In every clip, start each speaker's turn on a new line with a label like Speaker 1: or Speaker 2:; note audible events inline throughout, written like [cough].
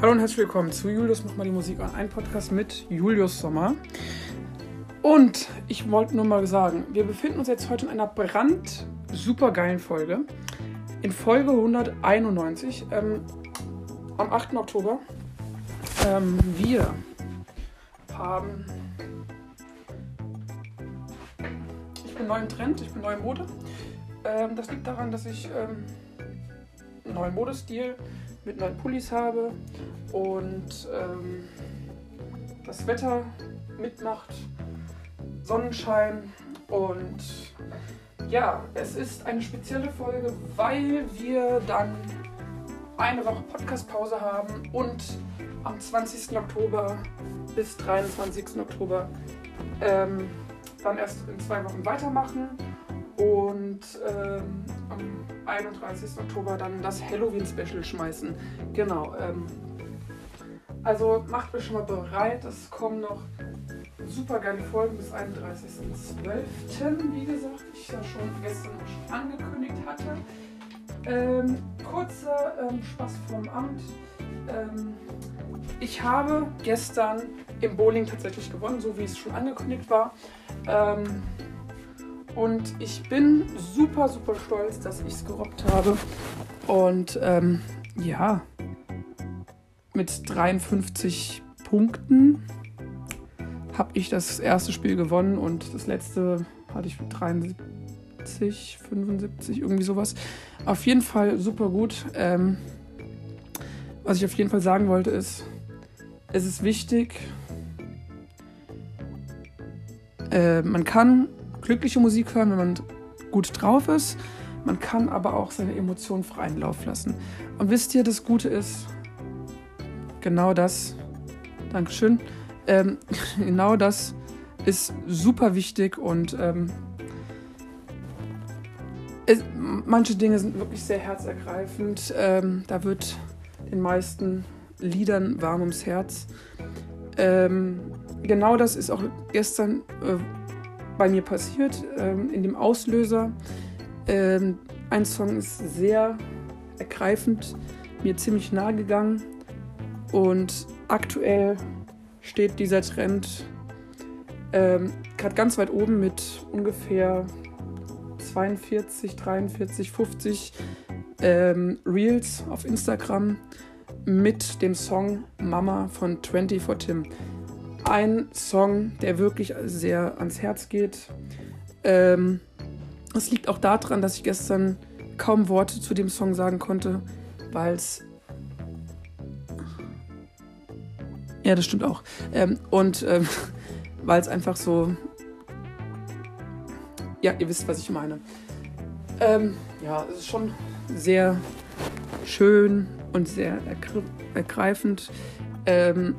Speaker 1: Hallo und herzlich willkommen zu Julius Mach mal die Musik an. Ein Podcast mit Julius Sommer. Und ich wollte nur mal sagen, wir befinden uns jetzt heute in einer brand super geilen Folge. In Folge 191 ähm, am 8. Oktober. Ähm, wir haben. Ich bin neu im Trend, ich bin neu im Mode. Ähm, das liegt daran, dass ich ähm, neuen Modestil mit neuen Pullis habe und ähm, das Wetter mitmacht, Sonnenschein und ja, es ist eine spezielle Folge, weil wir dann eine Woche Podcastpause haben und am 20. Oktober bis 23. Oktober ähm, dann erst in zwei Wochen weitermachen und ähm, am 31. Oktober dann das Halloween-Special schmeißen. Genau. Ähm, also macht euch schon mal bereit. Es kommen noch super geile Folgen bis 31.12. Wie gesagt, ich ja schon gestern schon angekündigt hatte. Ähm, kurzer ähm, Spaß vom Amt. Ähm, ich habe gestern im Bowling tatsächlich gewonnen, so wie es schon angekündigt war. Ähm, und ich bin super, super stolz, dass ich es gerobbt habe. Und ähm, ja, mit 53 Punkten habe ich das erste Spiel gewonnen und das letzte hatte ich mit 73, 75, irgendwie sowas. Auf jeden Fall super gut. Ähm, was ich auf jeden Fall sagen wollte ist, es ist wichtig, äh, man kann glückliche Musik hören, wenn man gut drauf ist. Man kann aber auch seine Emotionen freien Lauf lassen. Und wisst ihr, das Gute ist, genau das, Dankeschön, ähm, [laughs] genau das ist super wichtig und ähm, es, manche Dinge sind wirklich sehr herzergreifend. Ähm, da wird den meisten Liedern warm ums Herz. Ähm, genau das ist auch gestern äh, bei mir passiert, ähm, in dem Auslöser. Ähm, ein Song ist sehr ergreifend, mir ziemlich nahe gegangen und aktuell steht dieser Trend ähm, gerade ganz weit oben mit ungefähr 42, 43, 50 ähm, Reels auf Instagram mit dem Song Mama von 24 Tim ein Song, der wirklich sehr ans Herz geht. Ähm, es liegt auch daran, dass ich gestern kaum Worte zu dem Song sagen konnte, weil es. Ja, das stimmt auch. Ähm, und ähm, [laughs] weil es einfach so. Ja, ihr wisst, was ich meine. Ähm, ja, es ist schon sehr schön und sehr ergreifend. Ähm,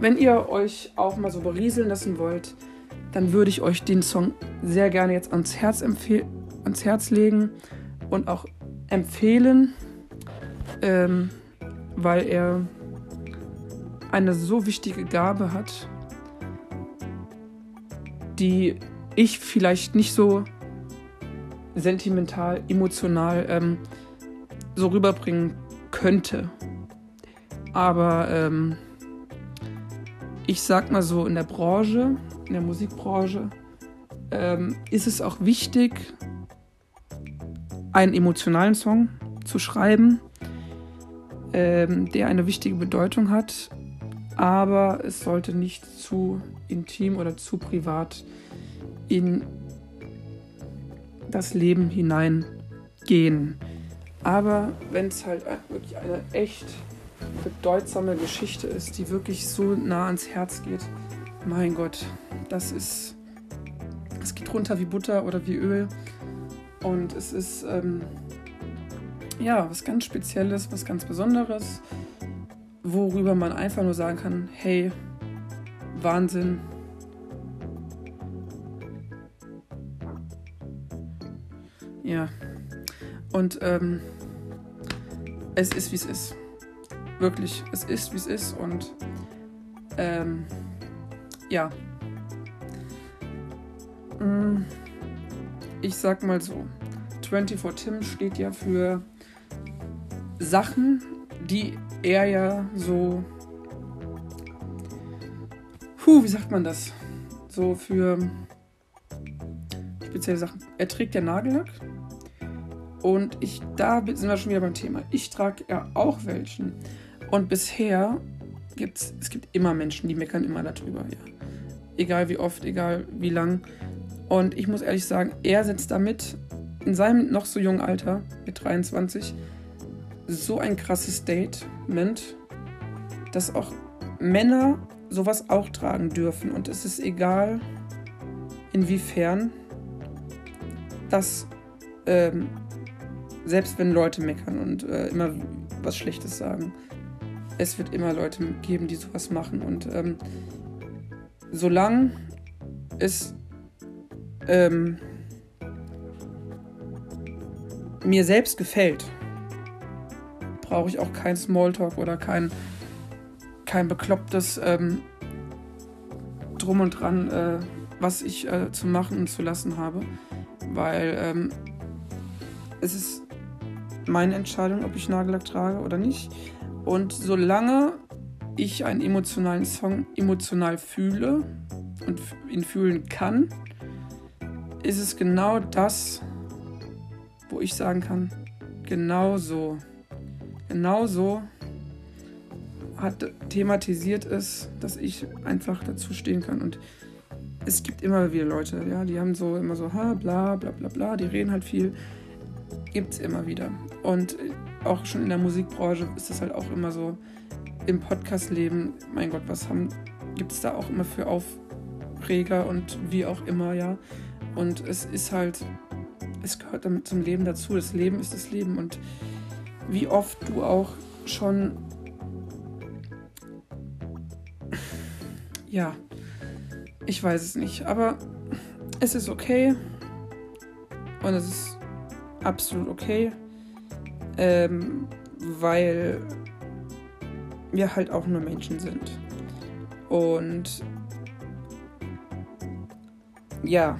Speaker 1: wenn ihr euch auch mal so berieseln lassen wollt, dann würde ich euch den Song sehr gerne jetzt ans Herz, ans Herz legen und auch empfehlen, ähm, weil er eine so wichtige Gabe hat, die ich vielleicht nicht so sentimental, emotional ähm, so rüberbringen könnte. Aber ähm, ich sag mal so, in der Branche, in der Musikbranche, ähm, ist es auch wichtig, einen emotionalen Song zu schreiben, ähm, der eine wichtige Bedeutung hat, aber es sollte nicht zu intim oder zu privat in das Leben hineingehen. Aber wenn es halt wirklich eine echt bedeutsame Geschichte ist, die wirklich so nah ans Herz geht. Mein Gott, das ist. Es geht runter wie Butter oder wie Öl. Und es ist ähm, ja was ganz Spezielles, was ganz Besonderes, worüber man einfach nur sagen kann: hey, Wahnsinn. Ja. Und ähm, es ist, wie es ist wirklich, es ist, wie es ist und ähm, ja. Mm, ich sag mal so, 24 Tim steht ja für Sachen, die er ja so. Puh, wie sagt man das? So für spezielle Sachen. Er trägt ja Nagellack. Und ich, da sind wir schon wieder beim Thema. Ich trage ja auch welchen. Und bisher gibt es, gibt immer Menschen, die meckern immer darüber, ja. Egal wie oft, egal wie lang. Und ich muss ehrlich sagen, er setzt damit in seinem noch so jungen Alter, mit 23, so ein krasses Statement, dass auch Männer sowas auch tragen dürfen. Und es ist egal, inwiefern dass ähm, selbst wenn Leute meckern und äh, immer was Schlechtes sagen, es wird immer Leute geben, die sowas machen. Und ähm, solange es ähm, mir selbst gefällt, brauche ich auch kein Smalltalk oder kein, kein beklopptes ähm, Drum und Dran, äh, was ich äh, zu machen und zu lassen habe weil ähm, es ist meine Entscheidung, ob ich Nagellack trage oder nicht. Und solange ich einen emotionalen Song emotional fühle und ihn fühlen kann, ist es genau das, wo ich sagen kann, genau so, genau so hat thematisiert es, dass ich einfach dazu stehen kann und es gibt immer wieder Leute, ja, die haben so immer so, ha, bla, bla, bla, bla, die reden halt viel. Gibt es immer wieder. Und auch schon in der Musikbranche ist es halt auch immer so, im Podcast-Leben, mein Gott, was gibt es da auch immer für Aufreger und wie auch immer, ja. Und es ist halt, es gehört damit zum Leben dazu. Das Leben ist das Leben. Und wie oft du auch schon, ja, ich weiß es nicht, aber es ist okay. Und es ist absolut okay. Ähm, weil wir halt auch nur Menschen sind. Und ja.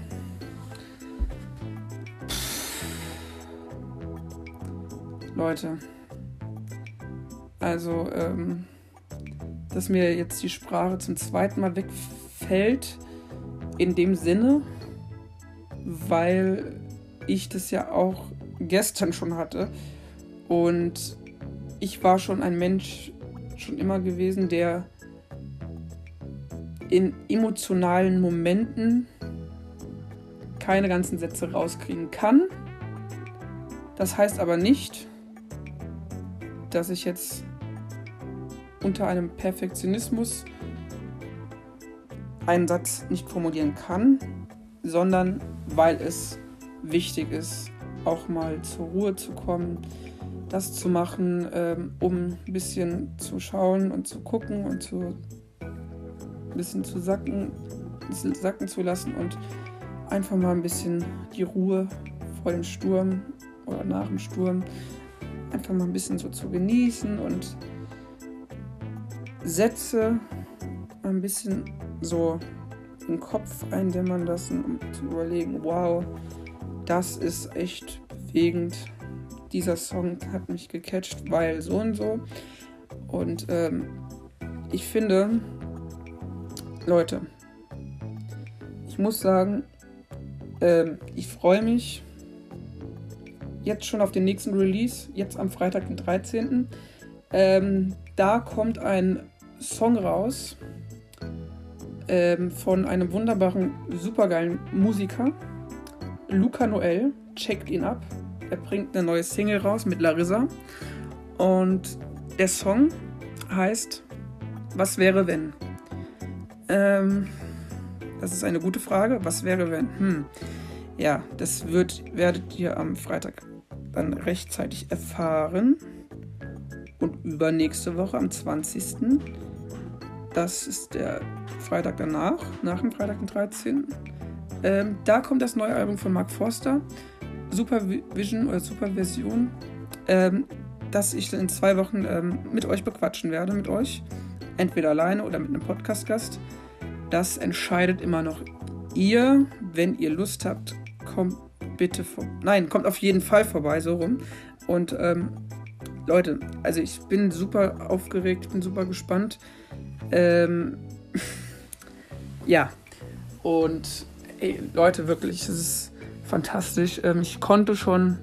Speaker 1: Leute. Also, ähm, dass mir jetzt die Sprache zum zweiten Mal wegfällt fällt in dem Sinne, weil ich das ja auch gestern schon hatte. Und ich war schon ein Mensch, schon immer gewesen, der in emotionalen Momenten keine ganzen Sätze rauskriegen kann. Das heißt aber nicht, dass ich jetzt unter einem Perfektionismus einen Satz nicht formulieren kann, sondern weil es wichtig ist, auch mal zur Ruhe zu kommen, das zu machen, ähm, um ein bisschen zu schauen und zu gucken und zu ein bisschen zu sacken, sacken zu lassen und einfach mal ein bisschen die Ruhe vor dem Sturm oder nach dem Sturm einfach mal ein bisschen so zu genießen und Sätze ein bisschen so im Kopf eindämmern lassen, um zu überlegen, wow, das ist echt bewegend. Dieser Song hat mich gecatcht, weil so und so. Und ähm, ich finde, Leute, ich muss sagen, ähm, ich freue mich jetzt schon auf den nächsten Release, jetzt am Freitag, den 13. Ähm, da kommt ein Song raus, ähm, von einem wunderbaren, supergeilen Musiker, Luca Noel. Checkt ihn ab. Er bringt eine neue Single raus mit Larissa. Und der Song heißt Was wäre wenn? Ähm, das ist eine gute Frage. Was wäre wenn? Hm. Ja, das wird, werdet ihr am Freitag dann rechtzeitig erfahren. Und übernächste Woche am 20. Das ist der Freitag danach, nach dem Freitag den 13. Ähm, da kommt das neue Album von Mark Forster, Supervision oder Superversion, ähm, das ich in zwei Wochen ähm, mit euch bequatschen werde, mit euch. Entweder alleine oder mit einem Podcast-Gast. Das entscheidet immer noch ihr. Wenn ihr Lust habt, kommt bitte vor. Nein, kommt auf jeden Fall vorbei, so rum. Und ähm, Leute, also ich bin super aufgeregt, bin super gespannt. Ähm, [laughs] ja, und ey, Leute, wirklich, es ist fantastisch. Ähm, ich konnte schon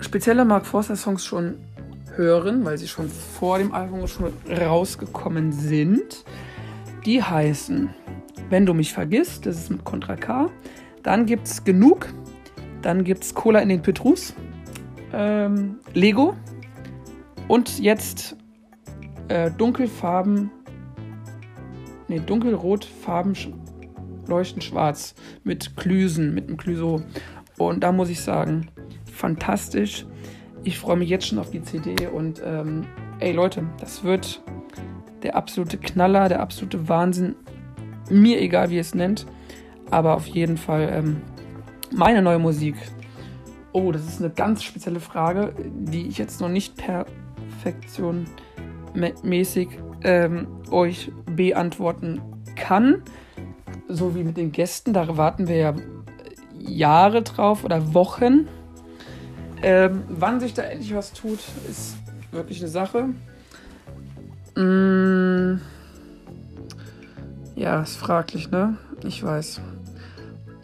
Speaker 1: spezielle Mark Forster Songs schon hören, weil sie schon vor dem Album schon rausgekommen sind. Die heißen Wenn du mich vergisst, das ist mit Contra K. Dann gibt es Genug. Dann gibt es Cola in den Petrus. Ähm, Lego. Und jetzt äh, Dunkelfarben. Ne, dunkelrot, leuchten schwarz. Mit Klüsen, mit einem Klüso. Und da muss ich sagen, fantastisch. Ich freue mich jetzt schon auf die CD und ähm, ey Leute, das wird der absolute Knaller, der absolute Wahnsinn. Mir egal, wie ihr es nennt, aber auf jeden Fall ähm, meine neue Musik. Oh, das ist eine ganz spezielle Frage, die ich jetzt noch nicht perfektionmäßig ähm, euch beantworten kann. So wie mit den Gästen, da warten wir ja Jahre drauf oder Wochen. Ähm, wann sich da endlich was tut, ist wirklich eine Sache. Mm, ja, ist fraglich, ne? Ich weiß.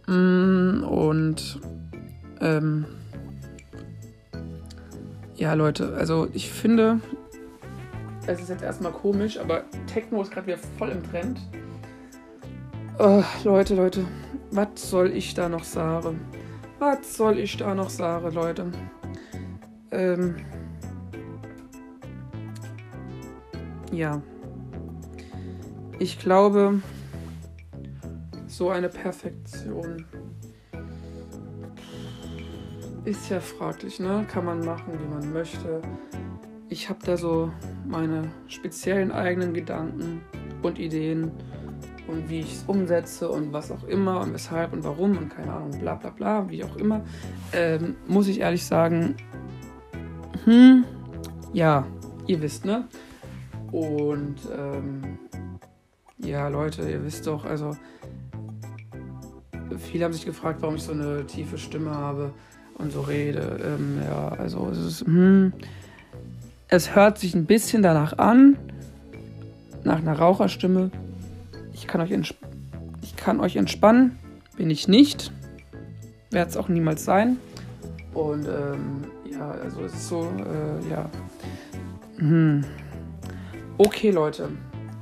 Speaker 1: Mm, und ähm, ja, Leute, also ich finde, es ist jetzt erstmal komisch, aber Techno ist gerade wieder voll im Trend. Oh, Leute, Leute, was soll ich da noch sagen? Was soll ich da noch sagen, Leute? Ähm. Ja. Ich glaube, so eine Perfektion ist ja fraglich, ne? Kann man machen, wie man möchte. Ich habe da so meine speziellen eigenen Gedanken und Ideen und wie ich es umsetze und was auch immer und weshalb und warum und keine Ahnung, bla bla bla, wie auch immer, ähm, muss ich ehrlich sagen, hm, ja, ihr wisst, ne? Und ähm, ja, Leute, ihr wisst doch, also viele haben sich gefragt, warum ich so eine tiefe Stimme habe und so rede. Ähm, ja, also es ist, hm, es hört sich ein bisschen danach an, nach einer Raucherstimme, ich kann euch, ich kann euch entspannen. Bin ich nicht. Werde es auch niemals sein. Und ähm, ja, also es ist so, äh, ja. Hm. Okay, Leute.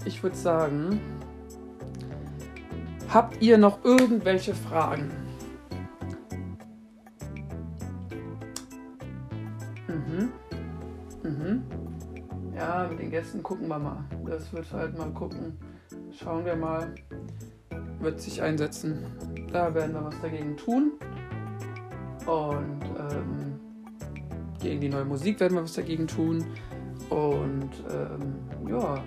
Speaker 1: Ich würde sagen, habt ihr noch irgendwelche Fragen? Mhm. Mhm. Ja, mit den Gästen gucken wir mal. Das wird halt mal gucken. Schauen wir mal. Wird sich einsetzen. Da werden wir was dagegen tun. Und ähm, gegen die neue Musik werden wir was dagegen tun. Und ähm, ja.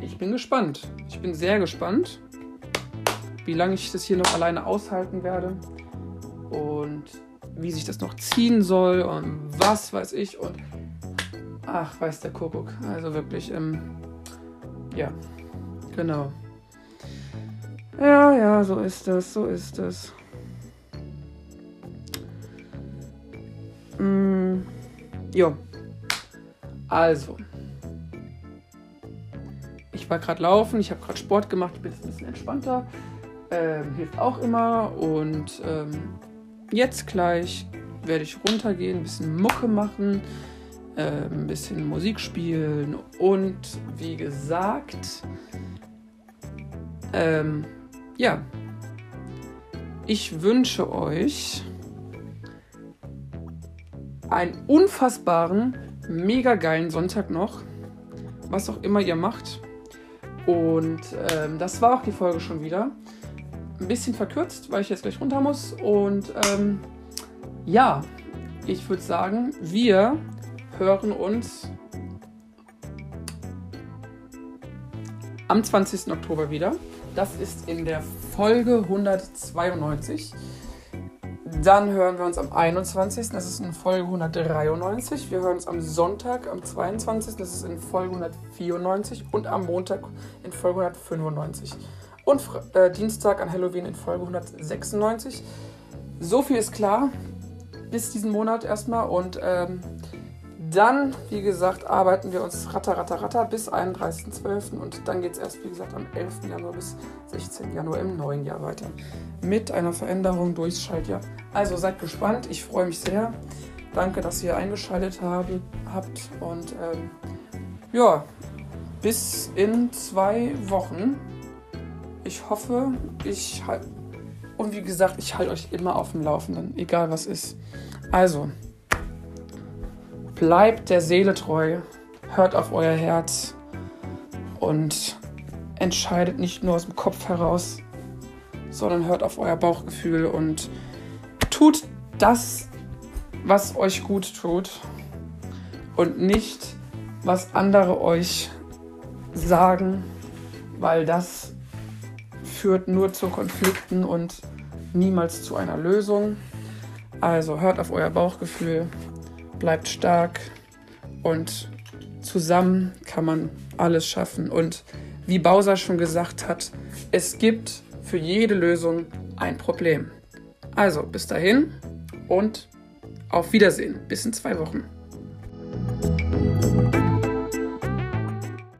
Speaker 1: Ich bin gespannt. Ich bin sehr gespannt, wie lange ich das hier noch alleine aushalten werde. Und wie sich das noch ziehen soll und was weiß ich. Und Ach, weiß der Kuckuck. Also wirklich, ähm, ja, genau. Ja, ja, so ist das, so ist das. Mm, jo. Also. Ich war gerade laufen, ich habe gerade Sport gemacht, ich bin jetzt ein bisschen entspannter. Ähm, hilft auch immer. Und ähm, jetzt gleich werde ich runtergehen, ein bisschen Mucke machen äh, ein bisschen Musik spielen und wie gesagt, ähm, ja, ich wünsche euch einen unfassbaren, mega geilen Sonntag noch, was auch immer ihr macht. Und ähm, das war auch die Folge schon wieder. Ein bisschen verkürzt, weil ich jetzt gleich runter muss. Und ähm, ja, ich würde sagen, wir hören uns am 20. Oktober wieder. Das ist in der Folge 192. Dann hören wir uns am 21. Das ist in Folge 193. Wir hören uns am Sonntag, am 22. Das ist in Folge 194. Und am Montag in Folge 195. Und äh, Dienstag an Halloween in Folge 196. so viel ist klar bis diesen Monat erstmal und ähm, dann, wie gesagt, arbeiten wir uns ratter, ratter, ratter bis 31.12. und dann geht es erst, wie gesagt, am 11. Januar bis 16. Januar im neuen Jahr weiter. Mit einer Veränderung durchs Schaltjahr. Also seid gespannt, ich freue mich sehr. Danke, dass ihr eingeschaltet habe, habt und ähm, ja, bis in zwei Wochen. Ich hoffe, ich halte. Und wie gesagt, ich halte euch immer auf dem Laufenden, egal was ist. Also, bleibt der Seele treu, hört auf euer Herz und entscheidet nicht nur aus dem Kopf heraus, sondern hört auf euer Bauchgefühl und tut das, was euch gut tut und nicht, was andere euch sagen, weil das führt nur zu Konflikten und niemals zu einer Lösung. Also hört auf euer Bauchgefühl, bleibt stark und zusammen kann man alles schaffen. Und wie Bowser schon gesagt hat, es gibt für jede Lösung ein Problem. Also bis dahin und auf Wiedersehen. Bis in zwei Wochen.